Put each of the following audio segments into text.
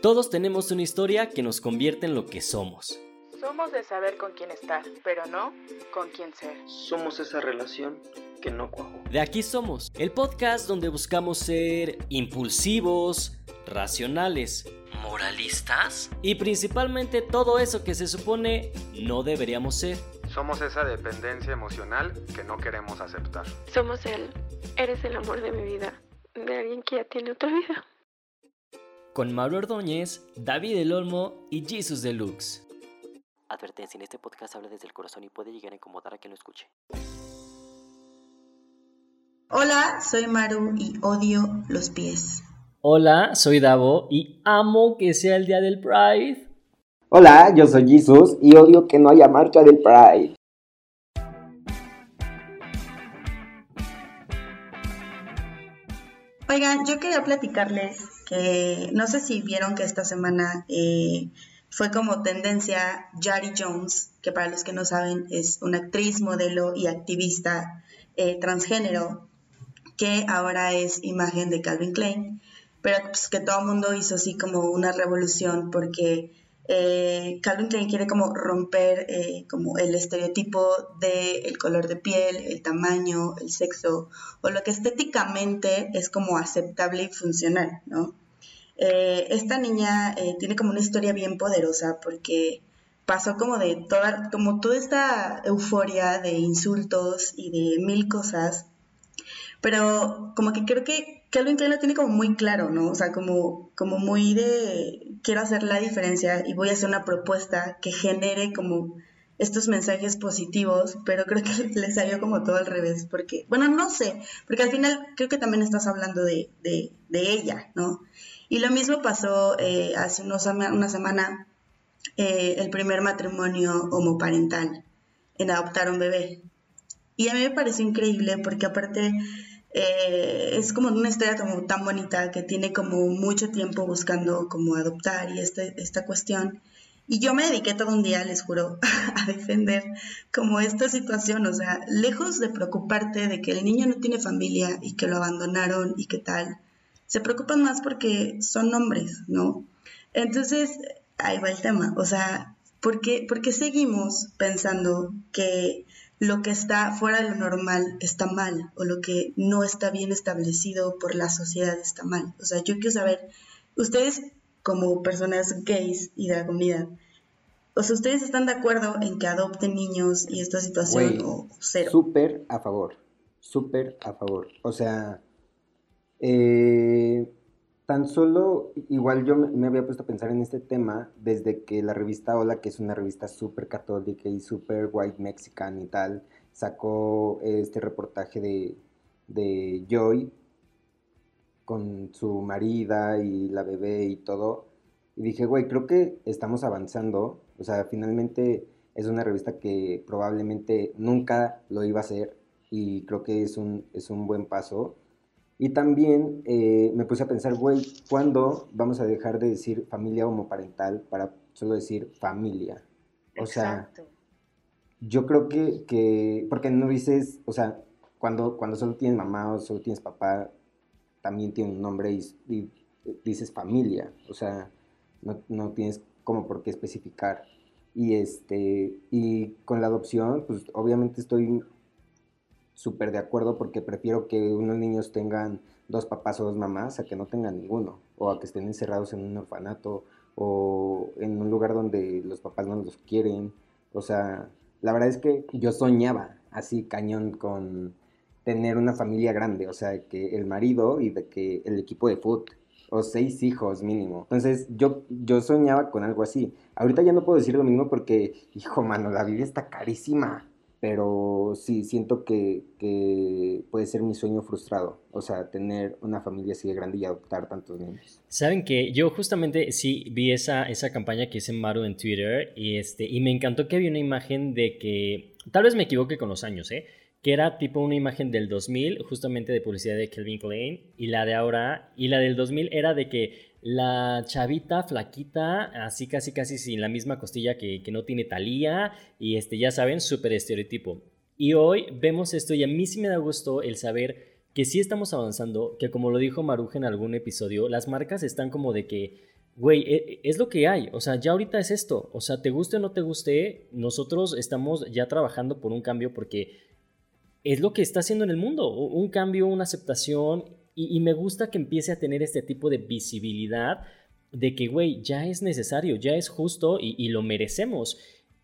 Todos tenemos una historia que nos convierte en lo que somos. Somos de saber con quién estar, pero no con quién ser. Somos esa relación que no cuajó. De aquí somos, el podcast donde buscamos ser impulsivos, racionales, moralistas y principalmente todo eso que se supone no deberíamos ser. Somos esa dependencia emocional que no queremos aceptar. Somos él. Eres el amor de mi vida. De alguien que ya tiene otra vida. Con Mauro Ordóñez, David El Olmo y Jesus Deluxe. Advertencia, en este podcast habla desde el corazón y puede llegar a incomodar a quien lo escuche. Hola, soy Maru y odio los pies. Hola, soy Davo y amo que sea el día del Pride. Hola, yo soy Jesus y odio que no haya marcha del Pride. Oigan, yo quería platicarles que no sé si vieron que esta semana eh, fue como tendencia Jari Jones, que para los que no saben es una actriz, modelo y activista eh, transgénero, que ahora es imagen de Calvin Klein, pero pues, que todo el mundo hizo así como una revolución porque eh, Calvin Klein quiere como romper eh, como el estereotipo del el color de piel, el tamaño, el sexo, o lo que estéticamente es como aceptable y funcional, ¿no? Eh, esta niña tiene como una historia bien poderosa porque pasó como de toda, como toda esta euforia de insultos y de mil cosas, pero como que creo que Calvin Klein lo tiene como muy claro, ¿no? O sea, como, como muy de quiero hacer la diferencia y voy a hacer una propuesta que genere como estos mensajes positivos, pero creo que le salió como todo al revés, porque, bueno, no sé, porque al final creo que también estás hablando de, de, ella, ¿no? Y lo mismo pasó eh, hace unos, una semana, eh, el primer matrimonio homoparental, en adoptar un bebé. Y a mí me pareció increíble porque aparte eh, es como una historia tan bonita que tiene como mucho tiempo buscando como adoptar y este, esta cuestión. Y yo me dediqué todo un día, les juro, a defender como esta situación, o sea, lejos de preocuparte de que el niño no tiene familia y que lo abandonaron y qué tal, se preocupan más porque son hombres, ¿no? Entonces, ahí va el tema, o sea, ¿por qué, por qué seguimos pensando que lo que está fuera de lo normal está mal o lo que no está bien establecido por la sociedad está mal. O sea, yo quiero saber, ustedes como personas gays y de la comunidad, o sea, ¿ustedes están de acuerdo en que adopten niños y esta situación o cero? Súper a favor, súper a favor. O sea, eh, Tan solo, igual yo me había puesto a pensar en este tema desde que la revista Hola, que es una revista súper católica y súper white mexican y tal, sacó este reportaje de, de Joy con su marida y la bebé y todo. Y dije, güey, creo que estamos avanzando. O sea, finalmente es una revista que probablemente nunca lo iba a hacer y creo que es un, es un buen paso. Y también eh, me puse a pensar, güey, ¿cuándo vamos a dejar de decir familia homoparental para solo decir familia? O sea, yo creo que, que, porque no dices, o sea, cuando, cuando solo tienes mamá o solo tienes papá, también tiene un nombre y, dices familia, o sea, no, no, tienes como por qué especificar. Y, este, y con la adopción, pues obviamente estoy súper de acuerdo porque prefiero que unos niños tengan dos papás o dos mamás a que no tengan ninguno, o a que estén encerrados en un orfanato o en un lugar donde los papás no los quieren. O sea, la verdad es que yo soñaba así cañón con tener una familia grande, o sea, que el marido y de que el equipo de fútbol o seis hijos mínimo. Entonces yo, yo soñaba con algo así. Ahorita ya no puedo decir lo mismo porque, hijo mano, la vida está carísima pero sí siento que, puede ser mi sueño frustrado, o sea, tener una familia así de grande y adoptar tantos niños. Saben que yo justamente sí vi esa, esa campaña que hice Maru en Twitter y, este, y me encantó que había una imagen de que, tal vez me equivoque con los años, ¿eh? que era tipo una imagen del 2000, justamente de publicidad de Kelvin Klein, y la de ahora, y la del 2000 era de que la chavita flaquita, así casi casi sin la misma costilla que, no tiene talía y este, ya saben, súper estereotipo. Y hoy vemos esto y a mí sí me da gusto el saber que sí estamos avanzando, que como lo dijo Maruja en algún episodio, las marcas están como de que güey, e- es lo que hay. O sea, ya ahorita es esto. O sea, te guste o no te guste, nosotros estamos ya trabajando por un cambio porque es lo que está haciendo en el mundo. Un cambio, una aceptación. Y, me gusta que empiece a tener este tipo de visibilidad de que, güey, ya es necesario, ya es justo y, y lo merecemos.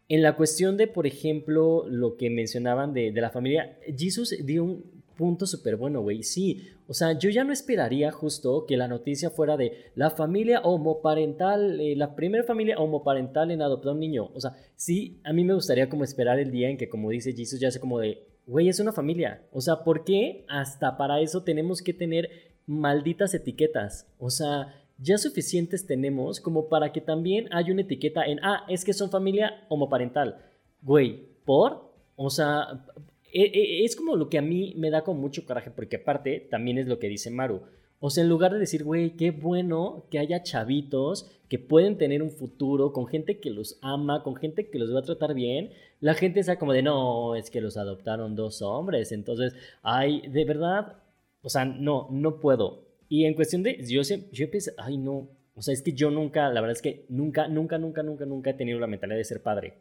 En la cuestión de, por ejemplo, lo que mencionaban de, de la familia, Jesus dio un punto súper bueno, güey. Sí, o sea, yo ya no esperaría justo que la noticia fuera de la familia homoparental, eh, la primera familia homoparental en adoptar un niño. O sea, sí, a mí me gustaría como esperar el día en que, como dice Jesus, ya sea como de, güey, es una familia. O sea, ¿por qué hasta para eso tenemos que tener malditas etiquetas? O sea, ya suficientes tenemos como para que también haya una etiqueta en, ah, es que son familia homoparental. Güey, ¿por? O sea, e- e- es como lo que a mí me da con mucho coraje, porque aparte también es lo que dice Maru. O sea, en lugar de decir, güey, qué bueno que haya chavitos que pueden tener un futuro con gente que los ama, con gente que los va a tratar bien, la gente está como de, no, es que los adoptaron dos hombres. Entonces, ay, de verdad, o sea, no, no puedo. Y en cuestión de, yo, yo empecé, ay, no, o sea, es que yo nunca, la verdad es que nunca, nunca, nunca, nunca, nunca he tenido la mentalidad de ser padre.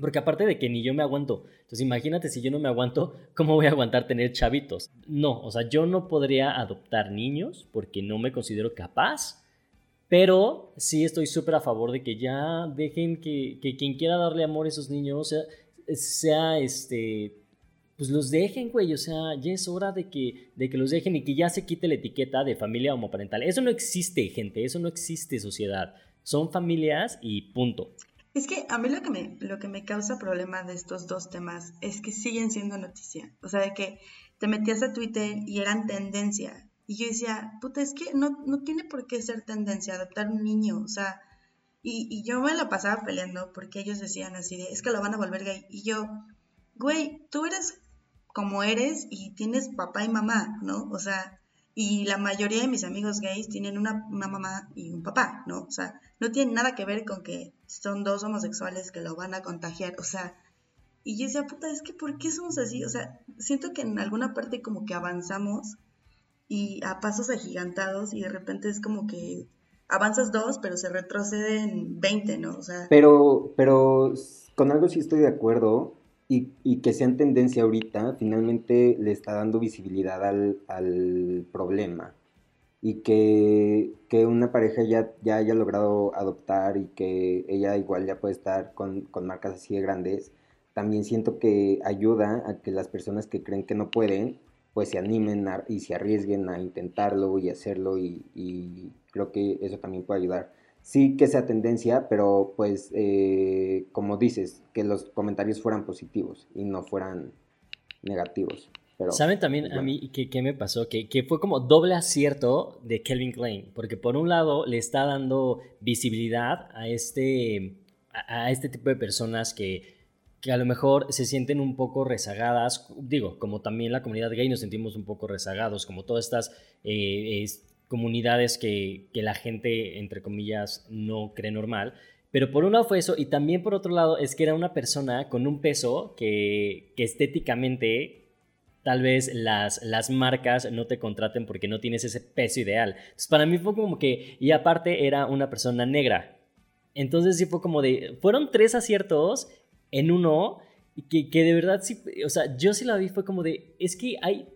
Porque aparte de que ni yo me aguanto, entonces imagínate si yo no me aguanto, ¿cómo voy a aguantar tener chavitos? No, o sea, yo no podría adoptar niños porque no me considero capaz, pero sí estoy súper a favor de que ya dejen que, que quien quiera darle amor a esos niños sea, este, pues los dejen, güey, o sea, ya es hora de que, de que los dejen y que ya se quite la etiqueta de familia homoparental. Eso no existe, gente, eso no existe, sociedad. Son familias y punto. Es que a mí lo que me, lo que me causa problema de estos dos temas es que siguen siendo noticia. O sea, de que te metías a Twitter y eran tendencia. Y yo decía, puta, es que no, no tiene por qué ser tendencia adoptar un niño. O sea, y, y yo me la pasaba peleando porque ellos decían así de, es que lo van a volver gay. Y yo, güey, tú eres como eres y tienes papá y mamá, ¿no? O sea, y la mayoría de mis amigos gays tienen una, una mamá y un papá, ¿no? O sea, no tiene nada que ver con que son dos homosexuales que lo van a contagiar, o sea, y yo decía, puta, es que ¿por qué somos así? O sea, siento que en alguna parte como que avanzamos y a pasos agigantados y de repente es como que avanzas dos, pero se retroceden 20, ¿no? O sea, Pero, pero con algo sí estoy de acuerdo y, y que sea en tendencia ahorita, finalmente le está dando visibilidad al, al problema. Y que, que una pareja ya, ya haya logrado adoptar y que ella igual ya puede estar con, con marcas así de grandes, también siento que ayuda a que las personas que creen que no pueden, pues se animen a- y se arriesguen a intentarlo y hacerlo y, y creo que eso también puede ayudar sí que sea tendencia, pero pues eh, como dices, que los comentarios fueran positivos y no fueran negativos. Pero, ¿Saben también a bueno. mí qué, qué me pasó? Que, que fue como doble acierto de Kelvin Klein, porque por un lado le está dando visibilidad a este, a, a este tipo de personas que, que a lo mejor se sienten un poco rezagadas, digo, como también la comunidad gay nos sentimos un poco rezagados, como todas estas eh, es- comunidades que, que la gente, entre comillas, no cree normal. Pero por un lado fue eso, y también por otro lado es que era una persona con un peso que, que estéticamente tal vez las, las marcas no te contraten porque no tienes ese peso ideal. Entonces para mí fue como que, y aparte era una persona negra. Entonces sí fue como de, fueron tres aciertos en uno, que, que de verdad sí, o sea, yo sí la vi, fue como de, es que hay,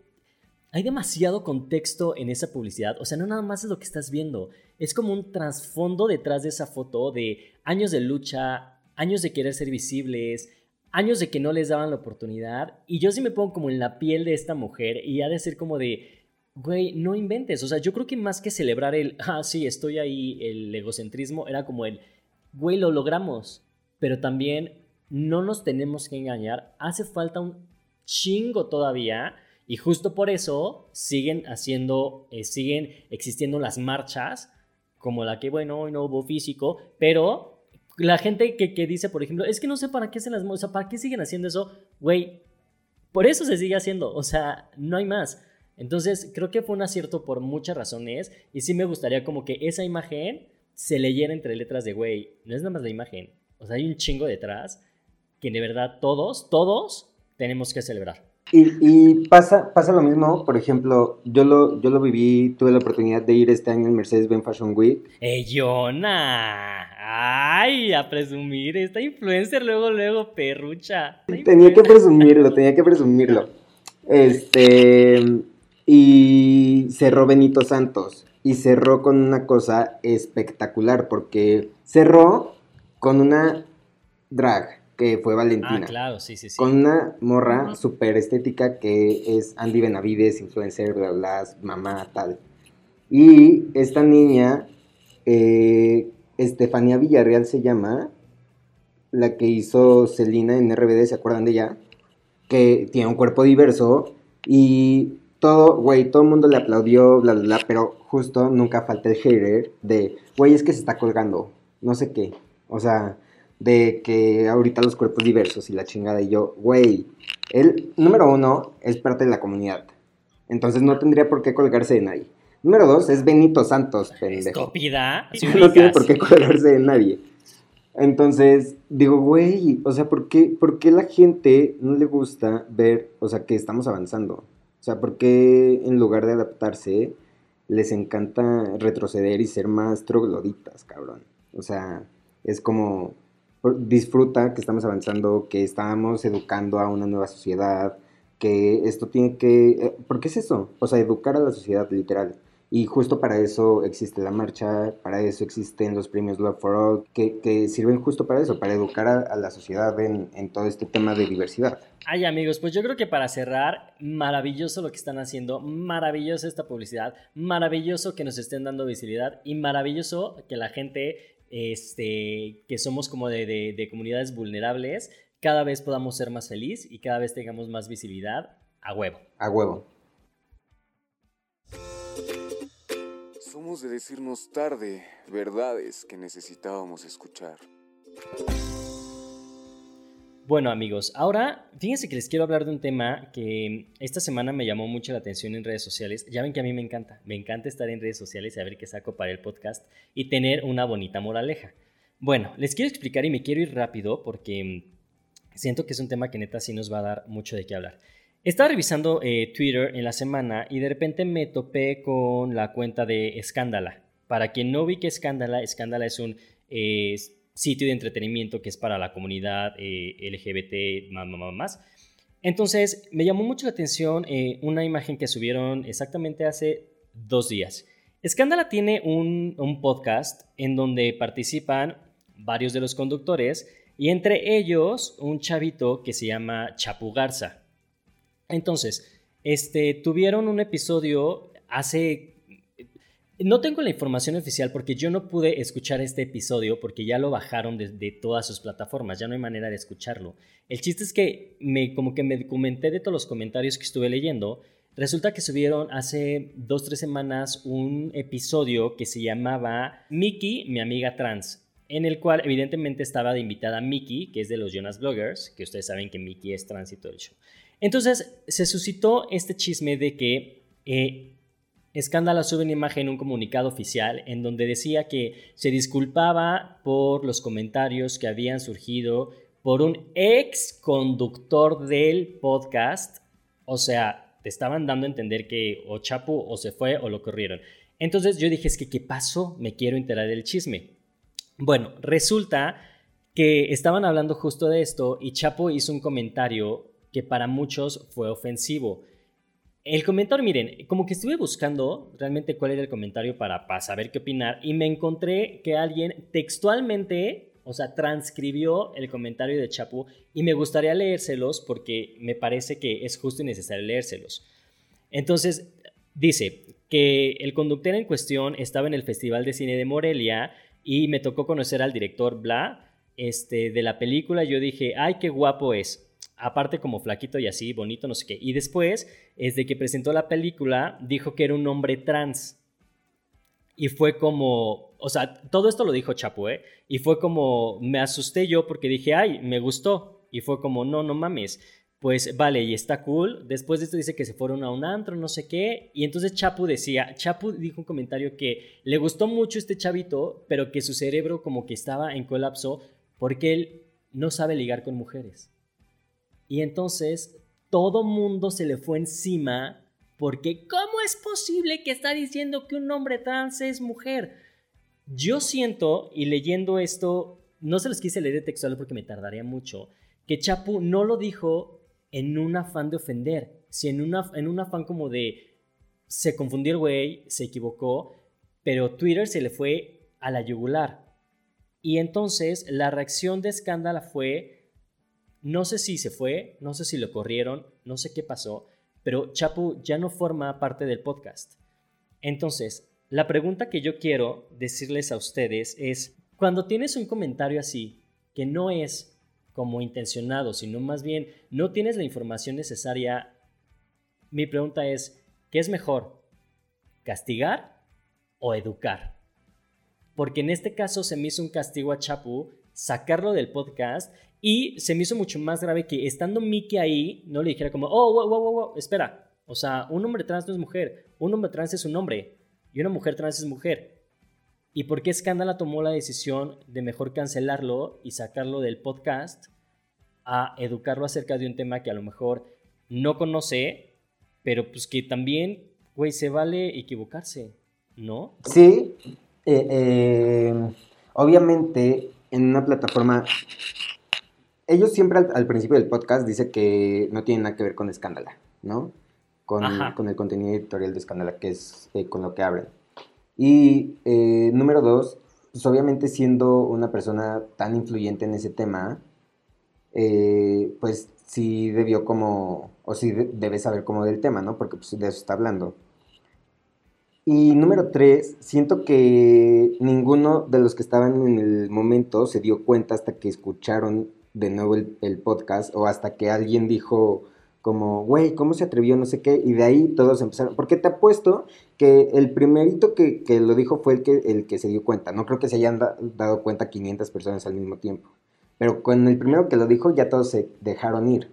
hay demasiado contexto en esa publicidad, o sea, no nada más es lo que estás viendo, es como un trasfondo detrás de esa foto de años de lucha, años de querer ser visibles, años de que no les daban la oportunidad, y yo sí me pongo como en la piel de esta mujer y ha de ser como de, güey, no inventes, o sea, yo creo que más que celebrar el, ah, sí, estoy ahí, el egocentrismo, era como el, güey, lo logramos, pero también no nos tenemos que engañar, hace falta un chingo todavía. Y justo por eso siguen haciendo, eh, siguen existiendo las marchas, como la que, bueno, hoy no hubo físico, pero la gente que, que dice, por ejemplo, es que no sé para qué se las, o sea, para qué siguen haciendo eso, güey, por eso se sigue haciendo, o sea, no hay más. Entonces, creo que fue un acierto por muchas razones y sí me gustaría como que esa imagen se leyera entre letras de, güey, no es nada más la imagen, o sea, hay un chingo detrás que de verdad todos, todos tenemos que celebrar. Y, y pasa, pasa lo mismo, por ejemplo, yo lo, yo lo viví, tuve la oportunidad de ir este año en Mercedes-Benz Fashion Week. ¡Eh, Jonah! ¡Ay! A presumir, esta influencer luego, luego, perrucha. Tenía que presumirlo, tenía que presumirlo. Este, y cerró Benito Santos. Y cerró con una cosa espectacular, porque cerró con una drag, que fue Valentina. Ah, claro, sí, sí, sí. Con una morra súper estética que es Andy Benavides, influencer, bla, bla, mamá, tal. Y esta niña, eh, Estefanía Villarreal se llama, la que hizo Celina en RBD, ¿se acuerdan de ella? Que tiene un cuerpo diverso y todo, güey, todo el mundo le aplaudió, bla, bla, bla, pero justo nunca falta el hater de, güey, es que se está colgando, no sé qué. O sea, de que ahorita los cuerpos diversos y la chingada y yo, güey, él, número uno, es parte de la comunidad. Entonces no tendría por qué colgarse de nadie. Número dos, es Benito Santos, pendejo. Estúpida. si no tiene por qué colgarse de nadie. Entonces, digo, güey, o sea, ¿por qué, ¿por qué la gente no le gusta ver, o sea, que estamos avanzando? O sea, ¿por qué en lugar de adaptarse, les encanta retroceder y ser más trogloditas, cabrón? O sea, es como, disfruta que estamos avanzando, que estamos educando a una nueva sociedad, que esto tiene que... eh, ¿Por qué es eso? O sea, educar a la sociedad, literal. Y justo para eso existe la marcha, para eso existen los premios Love for All, que, que sirven justo para eso, para educar a, la sociedad en, en todo este tema de diversidad. Ay, amigos, pues yo creo que para cerrar, maravilloso lo que están haciendo, maravillosa esta publicidad, maravilloso que nos estén dando visibilidad y maravilloso que la gente, este, que somos como de, de- de comunidades vulnerables, cada vez podamos ser más feliz y cada vez tengamos más visibilidad a huevo. A huevo. Somos de decirnos tarde verdades que necesitábamos escuchar. Bueno amigos, ahora fíjense que les quiero hablar de un tema que esta semana me llamó mucho la atención en redes sociales. Ya ven que a mí me encanta, me encanta estar en redes sociales y saber qué saco para el podcast y tener una bonita moraleja. Bueno, les quiero explicar y me quiero ir rápido porque siento que es un tema que neta sí nos va a dar mucho de qué hablar. Estaba revisando eh, Twitter en la semana y de repente me topé con la cuenta de Escándala. Para quien no vi que Escándala, Escándala es un eh, sitio de entretenimiento que es para la comunidad eh, LGBT más, más, más. Entonces, me llamó mucho la atención eh, una imagen que subieron exactamente hace dos días. Escándala tiene un, un podcast en donde participan varios de los conductores y entre ellos un chavito que se llama Chapu Garza. Entonces, este, tuvieron un episodio hace... No tengo la información oficial porque yo no pude escuchar este episodio porque ya lo bajaron de, todas sus plataformas, ya no hay manera de escucharlo. El chiste es que me, como que me documenté de todos los comentarios que estuve leyendo. Resulta que subieron hace dos, tres semanas un episodio que se llamaba Mickey, mi amiga trans, en el cual evidentemente estaba de invitada Mickey, que es de los Jonas Bloggers, que ustedes saben que Mickey es trans y todo el show. Entonces se suscitó este chisme de que eh, Escándalo sube una imagen, un comunicado oficial, en donde decía que se disculpaba por los comentarios que habían surgido por un ex conductor del podcast. O sea, te estaban dando a entender que o Chapu o se fue o lo corrieron. Entonces yo dije, es que, ¿qué pasó? Me quiero enterar del chisme. Bueno, resulta que estaban hablando justo de esto y Chapo hizo un comentario que para muchos fue ofensivo. El comentario, miren, como que estuve buscando realmente cuál era el comentario para, para saber qué opinar y me encontré que alguien textualmente, o sea, transcribió el comentario de Chapu y me gustaría leérselos porque me parece que es justo y necesario leérselos. Entonces, dice que el conductor en cuestión estaba en el Festival de Cine de Morelia y me tocó conocer al director Bla este, de la película. Yo dije, ay, qué guapo es aparte como flaquito y así, bonito, no sé qué. Y después, desde que presentó la película, dijo que era un hombre trans. Y fue como, o sea, todo esto lo dijo Chapo, ¿eh? Y fue como, me asusté yo porque dije, ay, me gustó. Y fue como, no, no mames. Pues vale, y está cool. Después de esto dice que se fueron a un antro, no sé qué. Y entonces Chapu decía, Chapu dijo un comentario que le gustó mucho este chavito, pero que su cerebro como que estaba en colapso porque él no sabe ligar con mujeres. Y entonces todo mundo se le fue encima porque ¿cómo es posible que está diciendo que un hombre trans es mujer? Yo siento, y leyendo esto, no se los quise leer textual porque me tardaría mucho, que Chapu no lo dijo en un afán de ofender, sino en, un afán como de se confundió el güey, se equivocó, pero Twitter se le fue a la yugular. Y entonces la reacción de escándalo fue, no sé si se fue, no sé si lo corrieron, no sé qué pasó, pero Chapu ya no forma parte del podcast. Entonces, la pregunta que yo quiero decirles a ustedes es, cuando tienes un comentario así, que no es como intencionado, sino más bien no tienes la información necesaria, mi pregunta es, ¿qué es mejor? ¿Castigar o educar? Porque en este caso se me hizo un castigo a Chapu sacarlo del podcast y se me hizo mucho más grave que estando Mickey ahí, no le dijera como, oh, wow, wow, wow, espera. O sea, un hombre trans no es mujer, un hombre trans es un hombre y una mujer trans es mujer. ¿Y por qué Escándala tomó la decisión de mejor cancelarlo y sacarlo del podcast a educarlo acerca de un tema que a lo mejor no conoce, pero pues que también, güey, se vale equivocarse, ¿no? Sí, eh, eh, obviamente en una plataforma ellos siempre al, principio del podcast dicen que no tienen nada que ver con Escándala, ¿no? Con, con el contenido editorial de Escándala, que es eh, con lo que abren. Y eh, número dos, pues obviamente siendo una persona tan influyente en ese tema, eh, pues sí debió como, o sí debe saber como del tema, ¿no? Porque pues de eso está hablando. Y número tres, siento que ninguno de los que estaban en el momento se dio cuenta hasta que escucharon de nuevo el, podcast o hasta que alguien dijo como, güey, ¿cómo se atrevió? No sé qué, y de ahí todos empezaron, porque te apuesto que el primerito que, lo dijo fue el que, el que se dio cuenta, no creo que se hayan dado cuenta 500 personas al mismo tiempo, pero con el primero que lo dijo ya todos se dejaron ir.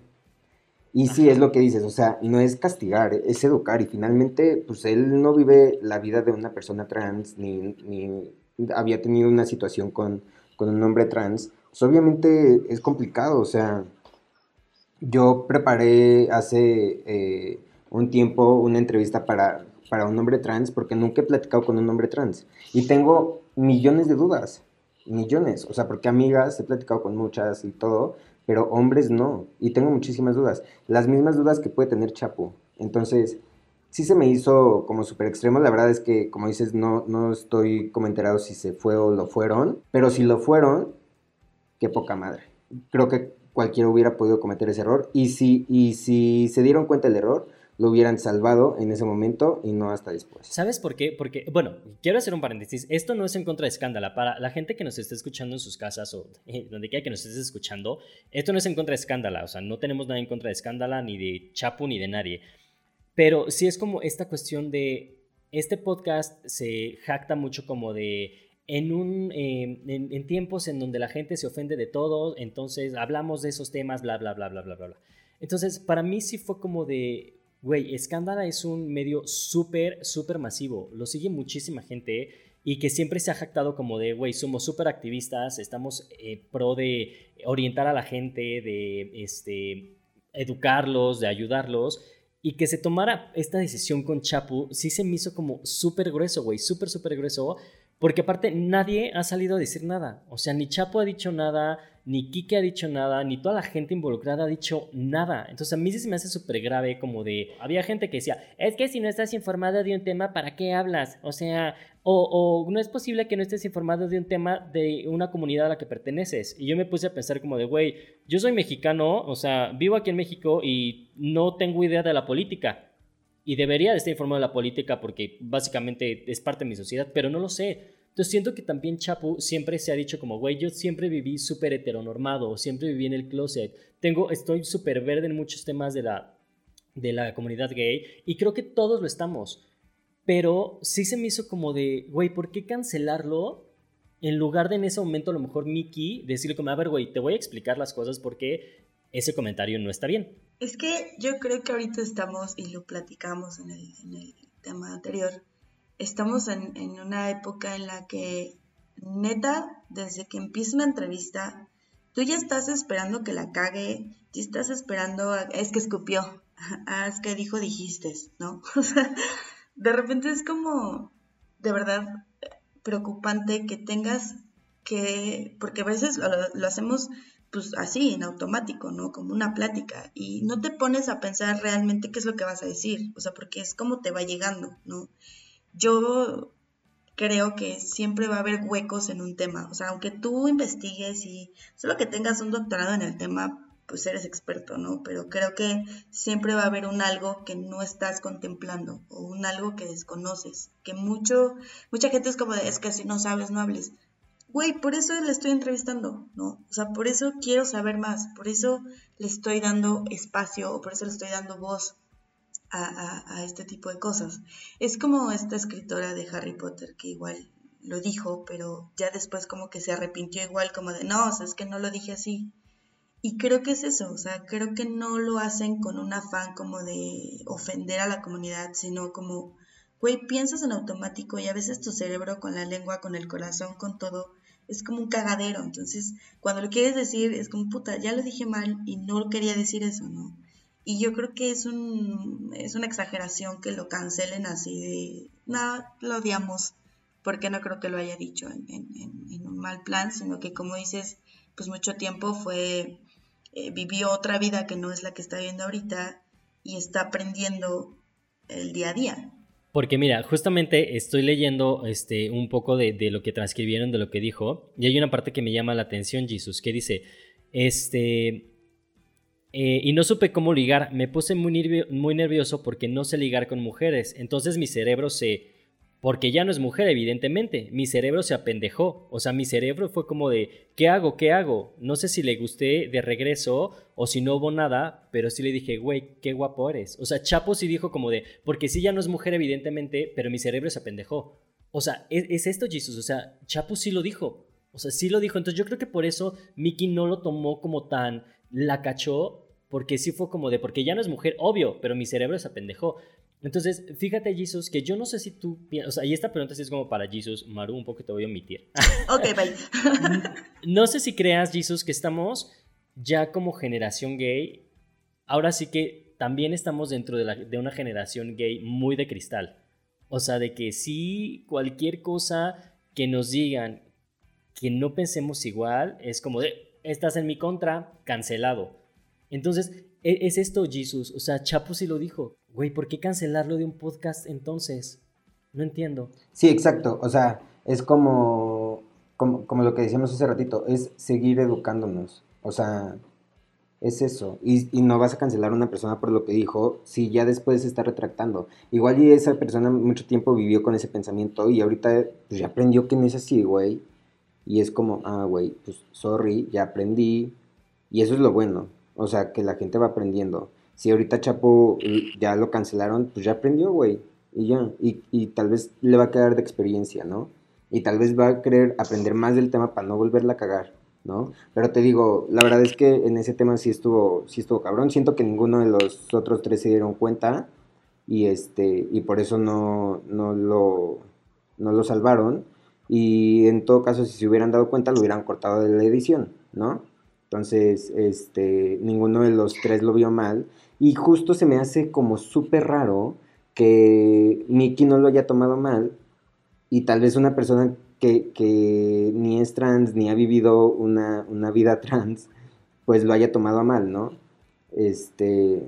Y sí, es lo que dices, o sea, no es castigar, es educar, y finalmente, pues él no vive la vida de una persona trans, ni, ni había tenido una situación con, con un hombre trans, obviamente es complicado, o sea, yo preparé hace eh, un tiempo una entrevista para, para un hombre trans porque nunca he platicado con un hombre trans y tengo millones de dudas, millones, o sea, porque amigas he platicado con muchas y todo, pero hombres no, y tengo muchísimas dudas, las mismas dudas que puede tener Chapo, entonces sí se me hizo como súper extremo. La verdad es que, como dices, no, no estoy como enterado si se fue o lo fueron. Pero si lo fueron, qué poca madre. Creo que cualquiera hubiera podido cometer ese error y si, y si se dieron cuenta del error, lo hubieran salvado en ese momento y no hasta después. ¿Sabes por qué? Porque, bueno, quiero hacer un paréntesis. Esto no es en contra de escándala. Para la gente que nos esté escuchando en sus casas o eh, donde quiera que nos estés escuchando, esto no es en contra de escándala. O sea, no tenemos nada en contra de escándala, ni de Chapu, ni de nadie. Pero sí es como esta cuestión de. Este podcast se jacta mucho como de en, un, eh, en, tiempos en donde la gente se ofende de todo, entonces hablamos de esos temas, bla, bla, bla, bla, bla, bla. Entonces, para mí sí fue como de, güey, Escándala es un medio súper, súper masivo, lo sigue muchísima gente y que siempre se ha jactado como de, güey, somos súper activistas, estamos eh, pro de orientar a la gente, de este, educarlos, de ayudarlos. Y que se tomara esta decisión con Chapu, sí se me hizo como súper grueso, güey, súper, súper grueso, porque aparte nadie ha salido a decir nada. O sea, ni Chapo ha dicho nada, ni Kike ha dicho nada, ni toda la gente involucrada ha dicho nada. Entonces a mí sí se me hace súper grave como de... Había gente que decía, es que si no estás informado de un tema, ¿para qué hablas? O sea, o, no es posible que no estés informado de un tema de una comunidad a la que perteneces. Y yo me puse a pensar como de, güey, yo soy mexicano, o sea, vivo aquí en México y no tengo idea de la política y debería de estar informado de la política porque básicamente es parte de mi sociedad, pero no lo sé. Entonces siento que también Chapu siempre se ha dicho como, güey, yo siempre viví súper heteronormado, siempre viví en el closet, tengo, estoy súper verde en muchos temas de la, de la comunidad gay y creo que todos lo estamos. Pero sí se me hizo como de, güey, ¿por qué cancelarlo? En lugar de en ese momento a lo mejor Mickey decirle como, a ver, güey, te voy a explicar las cosas porque ese comentario no está bien. Es que yo creo que ahorita estamos, y lo platicamos en el, tema anterior, estamos en, una época en la que neta, desde que empieza una entrevista, tú ya estás esperando que la cague, ya estás esperando, a- es que escupió, ah, es que dijo dijiste, ¿no? O sea, de repente es como, de verdad, preocupante que tengas que, porque a veces lo, hacemos pues así, en automático, ¿no? Como una plática, y no te pones a pensar realmente qué es lo que vas a decir, o sea, porque es como te va llegando, ¿no? Yo creo que siempre va a haber huecos en un tema. O sea, aunque tú investigues y solo que tengas un doctorado en el tema, pues eres experto, ¿no? Pero creo que siempre va a haber un algo que no estás contemplando o un algo que desconoces. Que mucho, mucha gente es como es que si no sabes, no hables. Güey, por eso le estoy entrevistando, ¿no? O sea, por eso quiero saber más, por eso le estoy dando espacio o por eso le estoy dando voz a, a- este tipo de cosas. Es como esta escritora de Harry Potter que igual lo dijo, pero ya después como que se arrepintió igual como de, no, o sea, es que no lo dije así. Y creo que es eso, o sea, creo que no lo hacen con un afán como de ofender a la comunidad, sino como, güey, piensas en automático y a veces tu cerebro con la lengua, con el corazón, con todo, es como un cagadero. Entonces, cuando lo quieres decir, es como, puta, ya lo dije mal y no quería decir eso, ¿no? Y yo creo que es, un, es una exageración que lo cancelen así de, no, lo odiamos, porque no creo que lo haya dicho en un mal plan, sino que como dices, pues mucho tiempo fue, eh, vivió otra vida que no es la que está viviendo ahorita y está aprendiendo el día a día. Porque mira, justamente estoy leyendo este, un poco de, de lo que transcribieron, de lo que dijo, y hay una parte que me llama la atención, Jesus, que dice, este, eh, y no supe cómo ligar, me puse muy, muy nervioso porque no sé ligar con mujeres, entonces mi cerebro se... Porque ya no es mujer, evidentemente. Mi cerebro se apendejó. O sea, mi cerebro fue como de, ¿qué hago? ¿Qué hago? No sé si le gusté de regreso o si no hubo nada, pero sí le dije, güey, qué guapo eres. O sea, Chapo sí dijo como de, porque sí ya no es mujer, evidentemente, pero mi cerebro se apendejó. O sea, es, es esto, Jesus. O sea, Chapo sí lo dijo. O sea, sí lo dijo. Entonces yo creo que por eso Mickey no lo tomó como tan, la cachó, porque sí fue como de, porque ya no es mujer, obvio, pero mi cerebro se apendejó. Entonces, fíjate, Jesus, que yo no sé si tú pi- o sea, y esta pregunta sí es como para Jesus, Maru, un poco te voy a omitir. Ok, bye. No sé si creas, Jesus, que estamos ya como generación gay. Ahora sí que también estamos dentro de, la- de una generación gay muy de cristal. O sea, de que sí, cualquier cosa que nos digan que no pensemos igual, es como de, estás en mi contra, cancelado. Entonces, es esto, Jesus. O sea, Chapo sí lo dijo. Güey, ¿por qué cancelarlo de un podcast entonces? No entiendo. Sí, exacto. O sea, es como, como, como lo que decíamos hace ratito, es seguir educándonos. O sea, es eso. Y, y no vas a cancelar a una persona por lo que dijo si ya después se está retractando. Igual y esa persona mucho tiempo vivió con ese pensamiento y ahorita pues, ya aprendió que no es así, güey. Y es como, ah, güey, pues sorry, ya aprendí. Y eso es lo bueno. O sea, que la gente va aprendiendo. Si ahorita Chapo eh, ya lo cancelaron, pues ya aprendió, güey. Y ya. Y, y tal vez le va a quedar de experiencia, ¿no? Y tal vez va a querer aprender más del tema para no volverla a cagar, ¿no? Pero te digo, la verdad es que en ese tema sí estuvo, sí estuvo cabrón. Siento que ninguno de los otros tres se dieron cuenta. Y este, y por eso no, no lo, no lo salvaron. Y en todo caso, si se hubieran dado cuenta, lo hubieran cortado de la edición, ¿no? Entonces, este, ninguno de los tres lo vio mal. Y justo se me hace como súper raro que Mickey no lo haya tomado mal. Y tal vez una persona que, que ni es trans, ni ha vivido una, una vida trans, pues lo haya tomado a mal, ¿no? Este,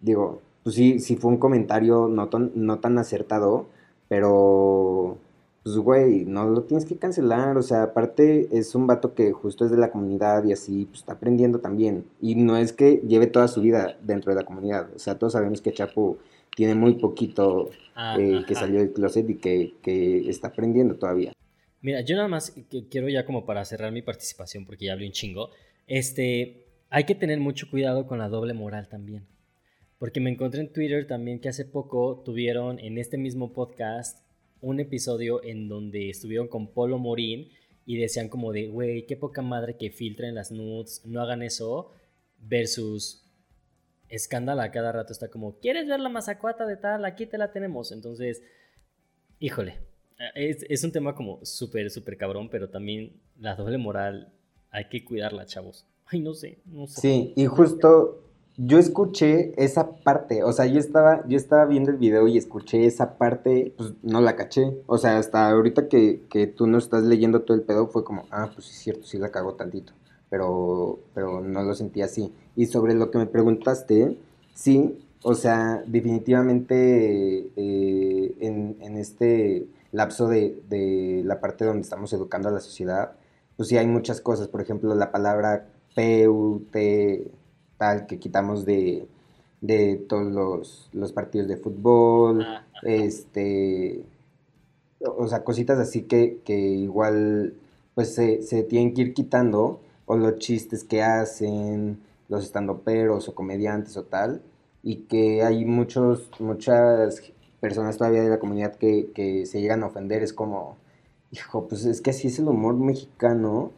digo, pues sí, sí fue un comentario no no tan acertado, pero pues güey, no lo tienes que cancelar, o sea, aparte es un vato que justo es de la comunidad y así, pues está aprendiendo también. Y no es que lleve toda su vida dentro de la comunidad, o sea, todos sabemos que Chapo tiene muy poquito Ah, eh, que salió del closet y que, que está aprendiendo todavía. Mira, yo nada más que- quiero ya como para cerrar mi participación, porque ya hablé un chingo, este, hay que tener mucho cuidado con la doble moral también. Porque me encontré en Twitter también que hace poco tuvieron en este mismo podcast un episodio en donde estuvieron con Polo Morín y decían como de, güey, qué poca madre que filtren las nudes, no hagan eso, versus escándalo a cada rato está como, ¿quieres ver la mazacuata de tal? Aquí te la tenemos. Entonces, híjole, es, es un tema como súper, súper cabrón, pero también la doble moral hay que cuidarla, chavos. Ay, no sé, no sé. Sí, y justo yo escuché esa parte, o sea, yo estaba, yo estaba viendo el video y escuché esa parte, pues no la caché. O sea, hasta ahorita que, que tú no estás leyendo todo el pedo fue como, ah, pues es cierto, sí la cagó tantito. Pero, pero no lo sentí así. Y sobre lo que me preguntaste, sí, o sea, definitivamente eh, en, en este lapso de, de la parte donde estamos educando a la sociedad, pues sí hay muchas cosas. Por ejemplo, la palabra PUT tal que quitamos de, de todos los, los partidos de fútbol, Ah, este, o sea, cositas así que, que igual pues se, se tienen que ir quitando, o los chistes que hacen, los estandoperos o comediantes o tal, y que hay muchos, muchas personas todavía de la comunidad que, que se llegan a ofender, es como, hijo, pues es que así es el humor mexicano,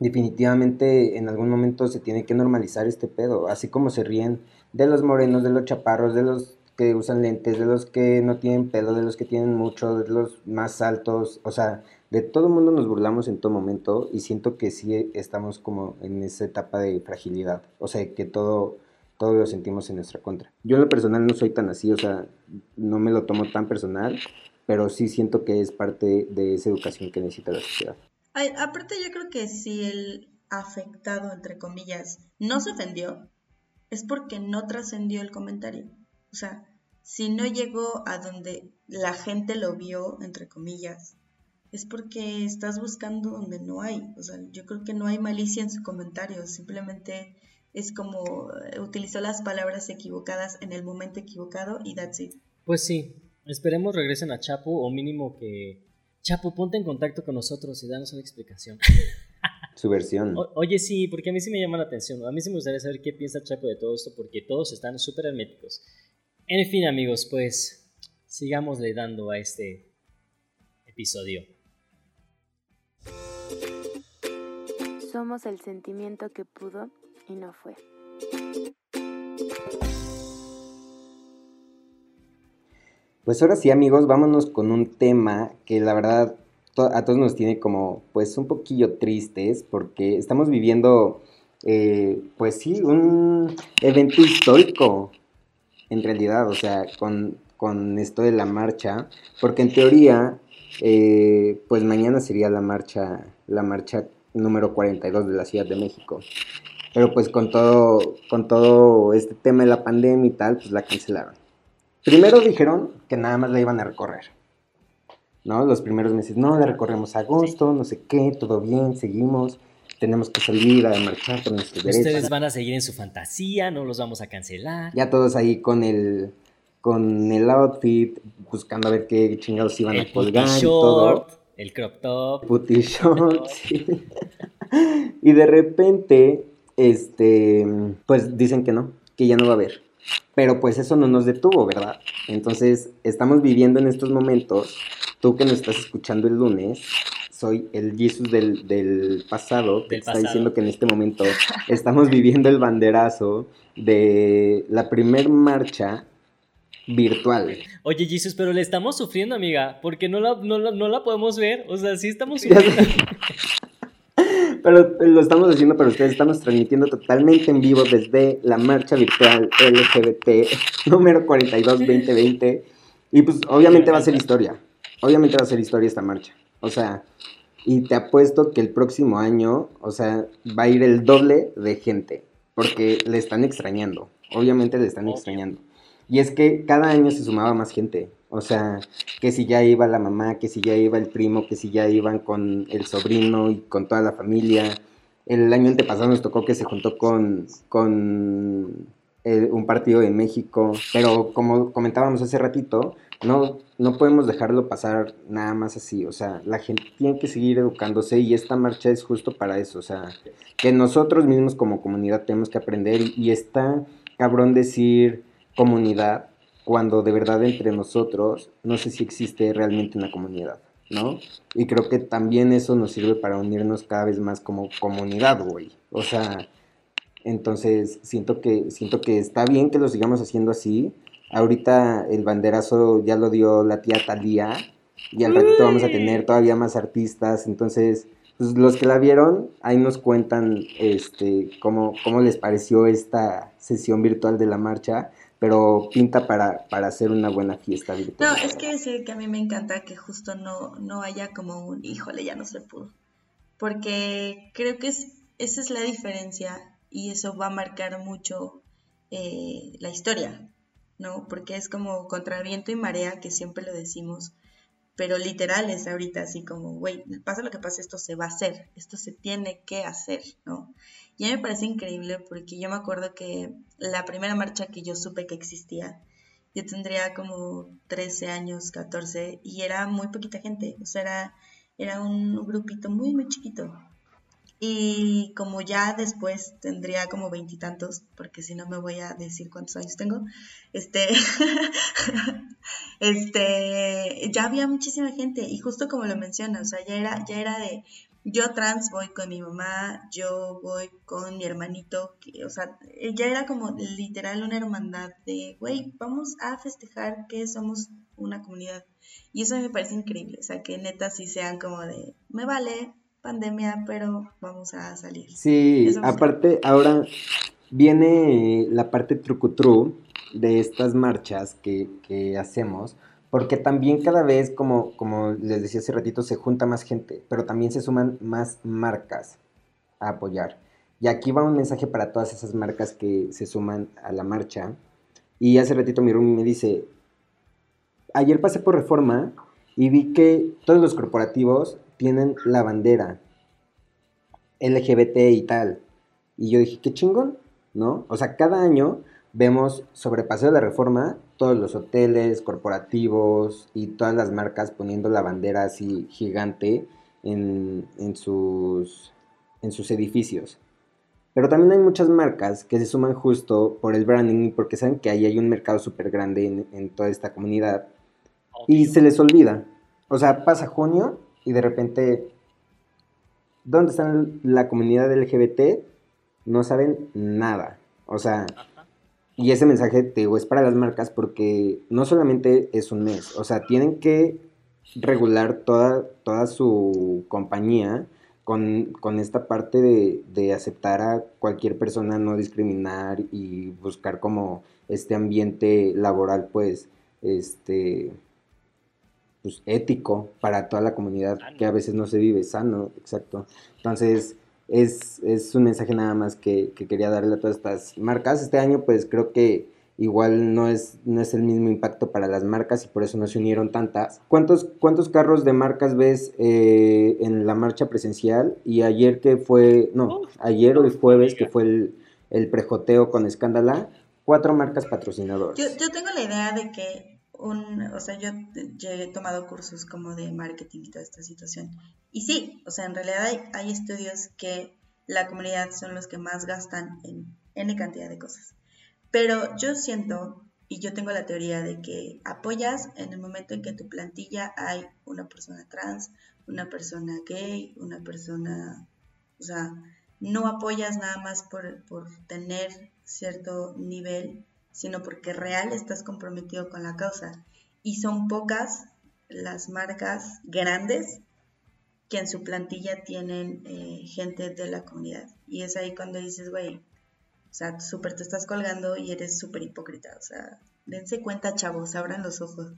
definitivamente en algún momento se tiene que normalizar este pedo, así como se ríen de los morenos, de los chaparros, de los que usan lentes, de los que no tienen pelo, de los que tienen mucho, de los más altos, o sea, de todo el mundo nos burlamos en todo momento y siento que sí estamos como en esa etapa de fragilidad, o sea, que todo, todo lo sentimos en nuestra contra. Yo en lo personal no soy tan así, o sea, no me lo tomo tan personal, pero sí siento que es parte de esa educación que necesita la sociedad. Aparte yo creo que si el afectado, entre comillas, no se ofendió, es porque no trascendió el comentario. O sea, si no llegó a donde la gente lo vio, entre comillas, es porque estás buscando donde no hay. O sea, yo creo que no hay malicia en su comentario, simplemente es como eh, utilizó las palabras equivocadas en el momento equivocado y that's it. Pues sí, esperemos regresen a Chapo o mínimo que... Chapo, ponte en contacto con nosotros y danos una explicación. Su versión. O- oye, sí, porque a mí sí me llama la atención. A mí sí me gustaría saber qué piensa Chapo de todo esto, porque todos están súper herméticos. En fin, amigos, pues sigámosle dando a este episodio. Somos el sentimiento que pudo y no fue. Pues ahora sí, amigos, vámonos con un tema que la verdad a todos nos tiene como, pues, un poquillo tristes, porque estamos viviendo, eh, pues sí, un evento histórico, en realidad, o sea, con, con esto de la marcha, porque en teoría, eh, pues mañana sería la marcha, la marcha número 42 de la Ciudad de México. Pero pues con todo, con todo este tema de la pandemia y tal, pues la cancelaron. Primero dijeron que nada más la iban a recorrer. ¿No? Los primeros meses, no, la recorremos a agosto, no sé qué, todo bien, seguimos, tenemos que salir a marchar por nuestros derechos. Ustedes van a seguir en su fantasía, no los vamos a cancelar. Ya todos ahí con el con el outfit, buscando a ver qué chingados iban el a colgar puti y todo. short, el crop top. Putty short, sí. Y de repente, este, pues dicen que no, que ya no va a haber. Pero pues eso no nos detuvo, ¿verdad? Entonces, estamos viviendo en estos momentos, tú que nos estás escuchando el lunes, soy el Jesus del, del pasado, que Del está pasado. diciendo que en este momento estamos viviendo el banderazo de la primer marcha virtual. Oye, Jesus, pero le estamos sufriendo, amiga, porque no la, no la, no la podemos ver. O sea, sí estamos sufriendo. Pero lo estamos haciendo para ustedes, estamos transmitiendo totalmente en vivo desde la marcha virtual LGBT número 42-2020. Y pues obviamente va a ser historia, obviamente va a ser historia esta marcha. O sea, y te apuesto que el próximo año, o sea, va a ir el doble de gente, porque le están extrañando, obviamente le están extrañando. Y es que cada año se sumaba más gente, o sea, que si ya iba la mamá, que si ya iba el primo, que si ya iban con el sobrino y con toda la familia. El año antepasado nos tocó que se juntó con, con eh, un partido de México, pero como comentábamos hace ratito, no, no podemos dejarlo pasar nada más así, o sea, la gente tiene que seguir educándose y esta marcha es justo para eso, o sea, que nosotros mismos como comunidad tenemos que aprender y, y está cabrón decir comunidad cuando de verdad entre nosotros no sé si existe realmente una comunidad, ¿no? Y creo que también eso nos sirve para unirnos cada vez más como comunidad, güey. O sea, entonces siento que siento que está bien que lo sigamos haciendo así. Ahorita el banderazo ya lo dio la tía Talía y al ratito vamos a tener todavía más artistas, entonces pues los que la vieron, ahí nos cuentan este, cómo, cómo les pareció esta sesión virtual de la marcha, pero pinta para, para hacer una buena fiesta virtual. No, es que decir que a mí me encanta que justo no, no haya como un, híjole, ya no se pudo. Porque creo que es, esa es la diferencia y eso va a marcar mucho eh, la historia, ¿no? Porque es como contra viento y marea, que siempre lo decimos, pero literal es ahorita así como, güey, pasa lo que pase, esto se va a hacer, esto se tiene que hacer, ¿no? Y a mí me parece increíble porque yo me acuerdo que la primera marcha que yo supe que existía, yo tendría como 13 años, 14, y era muy poquita gente, o sea, era, era un grupito muy, muy chiquito. Y como ya después tendría como veintitantos, porque si no me voy a decir cuántos años tengo, este, este, ya había muchísima gente y justo como lo menciona, o sea, ya era, ya era de, yo trans voy con mi mamá, yo voy con mi hermanito, que, o sea, ya era como literal una hermandad de, güey, vamos a festejar que somos una comunidad. Y eso me parece increíble, o sea, que neta sí sean como de, me vale, pandemia, pero vamos a salir. Sí, aparte ahora viene la parte trucutru de estas marchas que, que, hacemos, porque también cada vez, como, como les decía hace ratito, se junta más gente, pero también se suman más marcas a apoyar. Y aquí va un mensaje para todas esas marcas que se suman a la marcha. Y hace ratito mi me dice, ayer pasé por reforma y vi que todos los corporativos tienen la bandera LGBT y tal. Y yo dije, qué chingón, ¿no? O sea, cada año vemos sobre Paseo de la Reforma todos los hoteles corporativos y todas las marcas poniendo la bandera así gigante en, sus, en sus edificios. Pero también hay muchas marcas que se suman justo por el branding y porque saben que ahí hay un mercado súper grande en, en, toda esta comunidad. Y se les olvida. O sea, pasa junio y de repente, ¿dónde está la comunidad LGBT? No saben nada. O sea, y ese mensaje, te digo, es para las marcas porque no solamente es un mes, o sea, tienen que regular toda, toda su compañía con, esta parte de, de, aceptar a cualquier persona, no discriminar y buscar como este ambiente laboral, pues, este, pues, ético para toda la comunidad que a veces no se vive sano, exacto. Entonces, es, es un mensaje nada más que, quería darle a todas estas marcas. Este año, pues creo que igual no es, no es el mismo impacto para las marcas y por eso no se unieron tantas. ¿Cuántos, cuántos carros de marcas ves eh, en la marcha presencial? Y ayer que fue, no, ayer o el jueves que fue el, el prejoteo con Escándala, cuatro marcas patrocinadoras. Yo, yo tengo la idea de que o sea, yo, he tomado cursos como de marketing y toda esta situación. Y sí, o sea, en realidad hay, estudios que la comunidad son los que más gastan en N cantidad de cosas. Pero yo siento, y yo tengo la teoría de que apoyas en el momento en que tu plantilla hay una persona trans, una persona gay, una persona, o sea, no apoyas nada más por, por tener cierto nivel sino porque real estás comprometido con la causa. Y son pocas las marcas grandes que en su plantilla tienen eh, gente de la comunidad. Y es ahí cuando dices, güey, o sea, súper te estás colgando y eres súper hipócrita. O sea, dense cuenta, chavos, abran los ojos.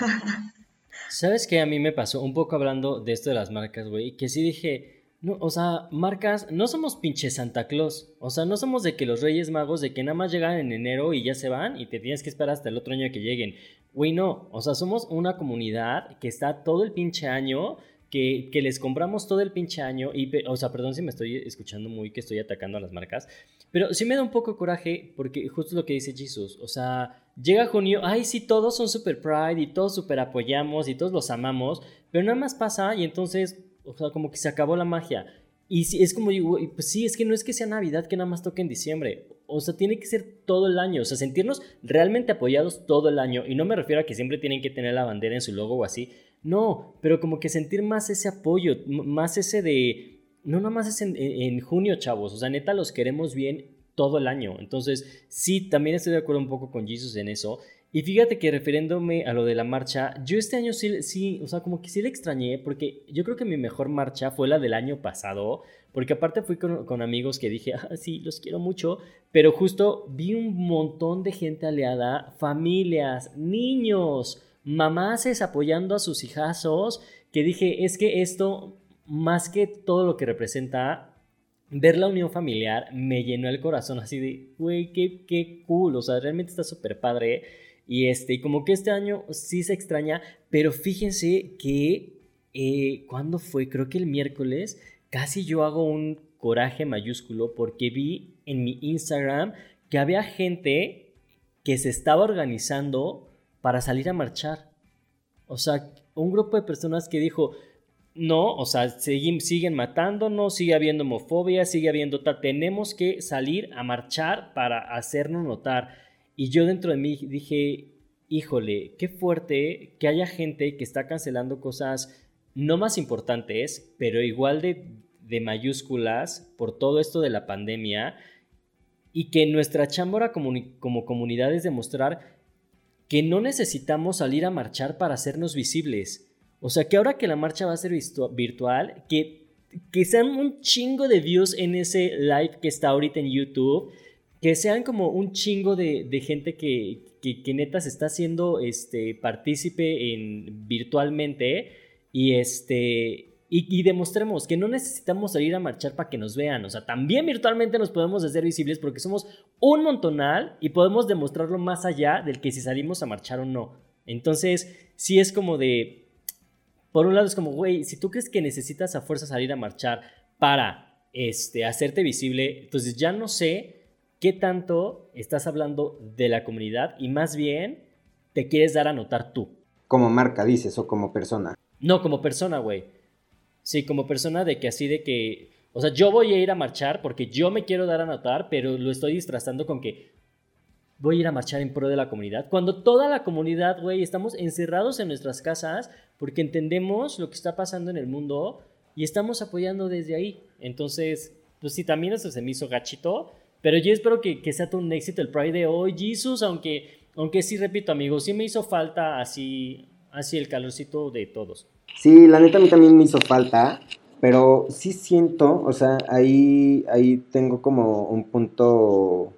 ¿Sabes qué a mí me pasó? Un poco hablando de esto de las marcas, güey, que sí dije, no, o sea, marcas, no somos pinche Santa Claus. O sea, no somos de que los Reyes Magos, de que nada más llegan en enero y ya se van y te tienes que esperar hasta el otro año que lleguen. Güey, no. O sea, somos una comunidad que está todo el pinche año, que, que les compramos todo el pinche año. Y, o sea, perdón si me estoy escuchando muy que estoy atacando a las marcas. Pero sí me da un poco coraje porque justo lo que dice Jesus. O sea, llega junio, ay, sí, todos son super pride y todos super apoyamos y todos los amamos. Pero nada más pasa y entonces o sea, como que se acabó la magia. Y si, es como digo, pues sí, es que no es que sea Navidad que nada más toque en diciembre. O sea, tiene que ser todo el año. O sea, sentirnos realmente apoyados todo el año. Y no me refiero a que siempre tienen que tener la bandera en su logo o así. No, pero como que sentir más ese apoyo, más ese de... No nada más es en, en junio, chavos. O sea, neta, los queremos bien todo el año. Entonces, sí, también estoy de acuerdo un poco con Jesus en eso. Y fíjate que refiriéndome a lo de la marcha, yo este año sí, sí, o sea, como que sí le extrañé, porque yo creo que mi mejor marcha fue la del año pasado, porque aparte fui con, amigos que dije, ah, sí, los quiero mucho, pero justo vi un montón de gente aliada, familias, niños, mamás apoyando a sus hijazos, que dije, es que esto, más que todo lo que representa, ver la unión familiar me llenó el corazón así de, güey, qué, qué cool, o sea, realmente está súper padre. Y este, como que este año sí se extraña, pero fíjense que eh, cuando fue, creo que el miércoles, casi yo hago un coraje mayúsculo porque vi en mi Instagram que había gente que se estaba organizando para salir a marchar. O sea, un grupo de personas que dijo, no, o sea, siguen, siguen matándonos, sigue habiendo homofobia, sigue habiendo tal, tenemos que salir a marchar para hacernos notar. Y yo dentro de mí dije, híjole, qué fuerte que haya gente que está cancelando cosas no más importantes, pero igual de, mayúsculas por todo esto de la pandemia y que nuestra chambora como, como comunidad es demostrar que no necesitamos salir a marchar para hacernos visibles. O sea, que ahora que la marcha va a ser virtual, que, que sean un chingo de views en ese live que está ahorita en YouTube que sean como un chingo de, gente que, que, neta se está haciendo este, partícipe en, virtualmente y, este, y, demostremos que no necesitamos salir a marchar para que nos vean. O sea, también virtualmente nos podemos hacer visibles porque somos un montonal y podemos demostrarlo más allá del que si salimos a marchar o no. Entonces, sí es como de... Por un lado es como, güey, si tú crees que necesitas a fuerza salir a marchar para este, hacerte visible, entonces ya no sé ¿Qué tanto estás hablando de la comunidad y más bien te quieres dar a notar tú? Como marca, dices, o como persona. No, como persona, güey. Sí, como persona de que así de que... O sea, yo voy a ir a marchar porque yo me quiero dar a notar, pero lo estoy disfrazando con que voy a ir a marchar en pro de la comunidad. Cuando toda la comunidad, güey, estamos encerrados en nuestras casas porque entendemos lo que está pasando en el mundo y estamos apoyando desde ahí. Entonces, pues sí, también eso se me hizo gachito, pero yo espero que, que sea todo un éxito el Pride de hoy, Jesus, aunque, aunque sí, repito, amigos, sí me hizo falta así, así el calorcito de todos. Sí, la neta a mí también me hizo falta, pero sí siento, o sea, ahí, ahí tengo como un punto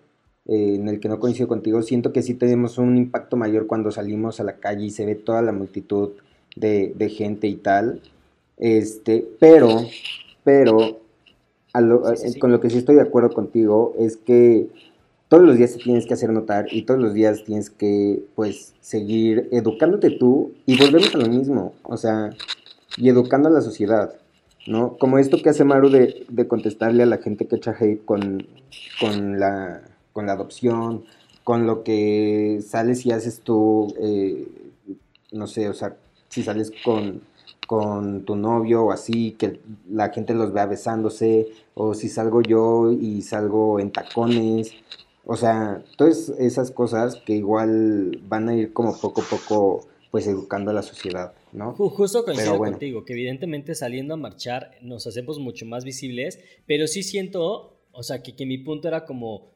eh, en el que no coincido contigo. Siento que sí tenemos un impacto mayor cuando salimos a la calle y se ve toda la multitud de, de gente y tal. Este, pero, pero eh, con lo que sí estoy de acuerdo contigo es que todos los días te tienes que hacer notar y todos los días tienes que, pues, seguir educándote tú y volvemos a lo mismo, o sea, y educando a la sociedad, ¿no? Como esto que hace Maru de, contestarle a la gente que echa hate con, con, la, con la adopción, con lo que sales y haces tú, eh, no sé, o sea, si sales con con tu novio o así, que la gente los vea besándose, o si salgo yo y salgo en tacones, o sea, todas esas cosas que igual van a ir como poco a poco pues educando a la sociedad, ¿no? Justo coincido contigo, que evidentemente saliendo a marchar nos hacemos mucho más visibles, pero sí siento, o sea, que, que mi punto era como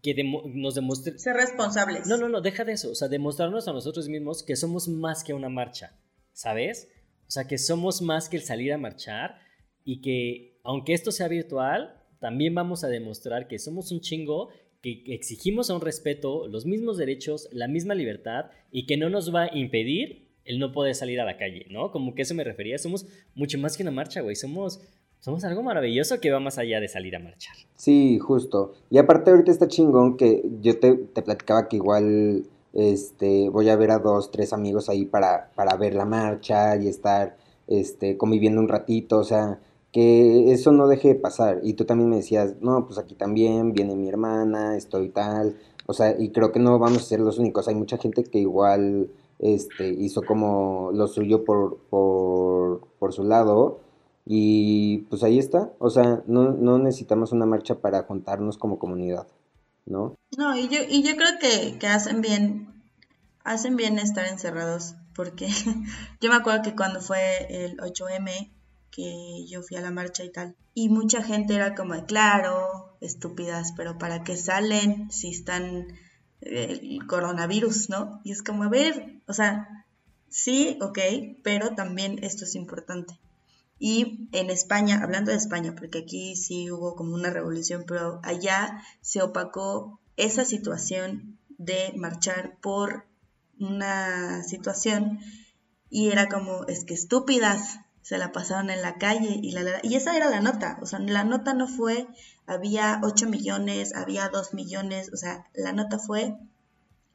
que nos demuestre... Ser responsables. No, no, no, deja de eso, o sea, demostrarnos a nosotros mismos que somos más que una marcha, ¿sabes? O sea, que somos más que el salir a marchar y que aunque esto sea virtual, también vamos a demostrar que somos un chingo, que exigimos a un respeto, los mismos derechos, la misma libertad y que no nos va a impedir el no poder salir a la calle, ¿no? Como que eso me refería, somos mucho más que una marcha, güey, somos somos algo maravilloso que va más allá de salir a marchar. Sí, justo. Y aparte ahorita está chingón que yo te, te platicaba que igual este, voy a ver a dos, tres amigos ahí para, para ver la marcha y estar este, conviviendo un ratito, o sea, que eso no deje de pasar. Y tú también me decías, no, pues aquí también viene mi hermana, estoy tal, o sea, y creo que no vamos a ser los únicos, hay mucha gente que igual este, hizo como lo suyo por, por, por su lado. Y pues ahí está, o sea, no, no necesitamos una marcha para juntarnos como comunidad. ¿no? No, y yo, y yo creo que, que hacen bien, hacen bien estar encerrados, porque yo me acuerdo que cuando fue el 8M, que yo fui a la marcha y tal, y mucha gente era como, claro, estúpidas, pero ¿para qué salen si están el coronavirus, ¿no? Y es como, a ver, o sea, sí, ok, pero también esto es importante. Y en España, hablando de España, porque aquí sí hubo como una revolución, pero allá se opacó esa situación de marchar por una situación y era como, es que estúpidas, se la pasaron en la calle y la, y esa era la nota, o sea, la nota no fue había 8 millones, había 2 millones, o sea, la nota fue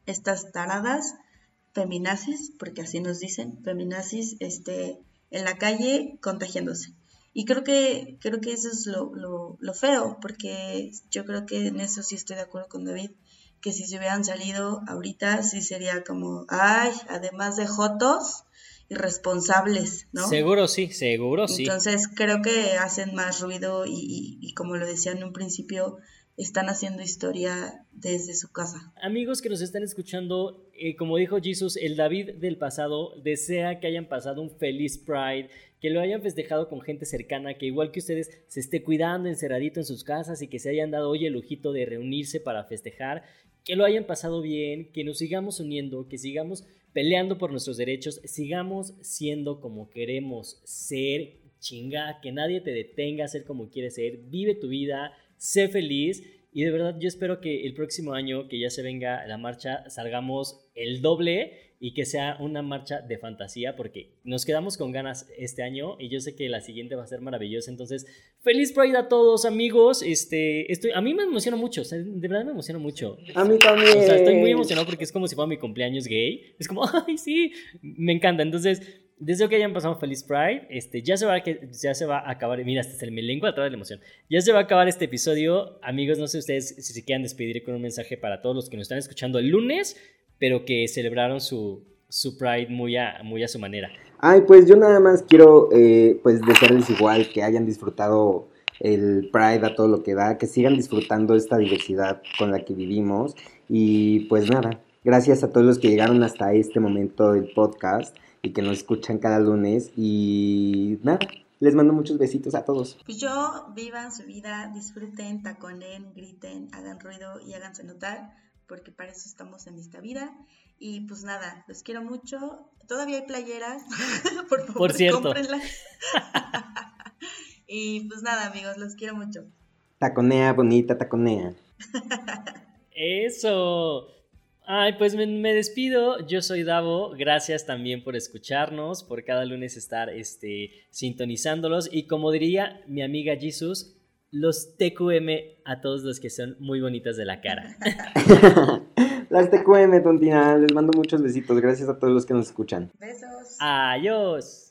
estas taradas feminazis, porque así nos dicen, feminazis, este, en la calle contagiándose. Y creo que, creo que eso es lo, lo, lo feo, porque yo creo que en eso sí estoy de acuerdo con David, que si se hubieran salido ahorita sí sería como, ay, además de jotos, irresponsables, ¿no? Seguro sí, seguro sí. Entonces creo que hacen más ruido y, y, como lo decía en un principio, están haciendo historia desde su casa. Amigos que nos están escuchando, eh, como dijo Jesus, el David del pasado desea que hayan pasado un feliz Pride, que lo hayan festejado con gente cercana, que igual que ustedes se esté cuidando encerradito en sus casas y que se hayan dado hoy el lujito de reunirse para festejar, que lo hayan pasado bien, que nos sigamos uniendo, que sigamos peleando por nuestros derechos, sigamos siendo como queremos ser, chinga, que nadie te detenga a ser como quieres ser, vive tu vida, sé feliz y de verdad yo espero que el próximo año que ya se venga la marcha salgamos el doble y que sea una marcha de fantasía porque nos quedamos con ganas este año y yo sé que la siguiente va a ser maravillosa. Entonces, feliz Pride a todos amigos. Este, estoy, a mí me emociona mucho, o sea, de verdad me emociona mucho. A mí también. O sea, estoy muy emocionado porque es como si fuera mi cumpleaños gay. Es como, ay, sí, me encanta. Entonces, deseo que hayan pasado feliz Pride. Este, ya se va a, ya se va a acabar. Mira, este es el mi lengua atrás de la emoción. Ya se va a acabar este episodio. Amigos, no sé ustedes si se quieran despedir con un mensaje para todos los que nos están escuchando el lunes pero que celebraron su, su Pride muy a, muy a su manera. Ay, pues yo nada más quiero eh, pues desearles igual que hayan disfrutado el Pride a todo lo que da, que sigan disfrutando esta diversidad con la que vivimos y pues nada, gracias a todos los que llegaron hasta este momento del podcast y que nos escuchan cada lunes y nada, les mando muchos besitos a todos. Pues yo vivan su vida, disfruten, taconen, griten, hagan ruido y háganse notar porque para eso estamos en esta vida. Y pues nada, los quiero mucho. Todavía hay playeras, por favor, por cierto. cómprenlas. y pues nada, amigos, los quiero mucho. Taconea, bonita, taconea. Eso. Ay, pues me, me, despido. Yo soy Davo. Gracias también por escucharnos, por cada lunes estar este, sintonizándolos. Y como diría mi amiga Jesus, los TQM a todos los que son muy bonitas de la cara. Las TQM, tontina. Les mando muchos besitos. Gracias a todos los que nos escuchan. Besos. Adiós.